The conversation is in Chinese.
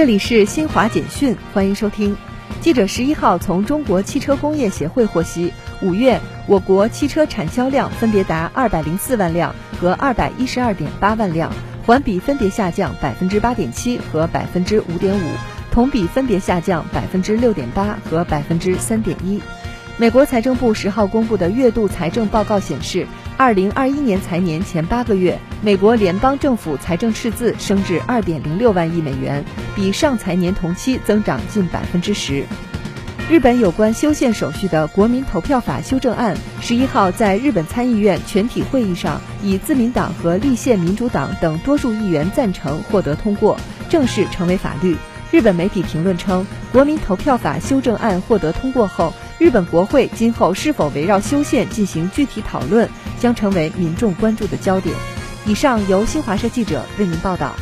这里是新华简讯，欢迎收听。记者十一号从中国汽车工业协会获悉，五月我国汽车产销量分别达二百零四万辆和二百一十二点八万辆，环比分别下降百分之八点七和百分之五点五，同比分别下降百分之六点八和百分之三点一。美国财政部十号公布的月度财政报告显示，二零二一年财年前八个月，美国联邦政府财政赤字升至二点零六万亿美元，比上财年同期增长近百分之十。日本有关修宪手续的国民投票法修正案，十一号在日本参议院全体会议上，以自民党和立宪民主党等多数议员赞成获得通过，正式成为法律。日本媒体评论称，国民投票法修正案获得通过后，日本国会今后是否围绕修宪进行具体讨论，将成为民众关注的焦点。以上由新华社记者为您报道。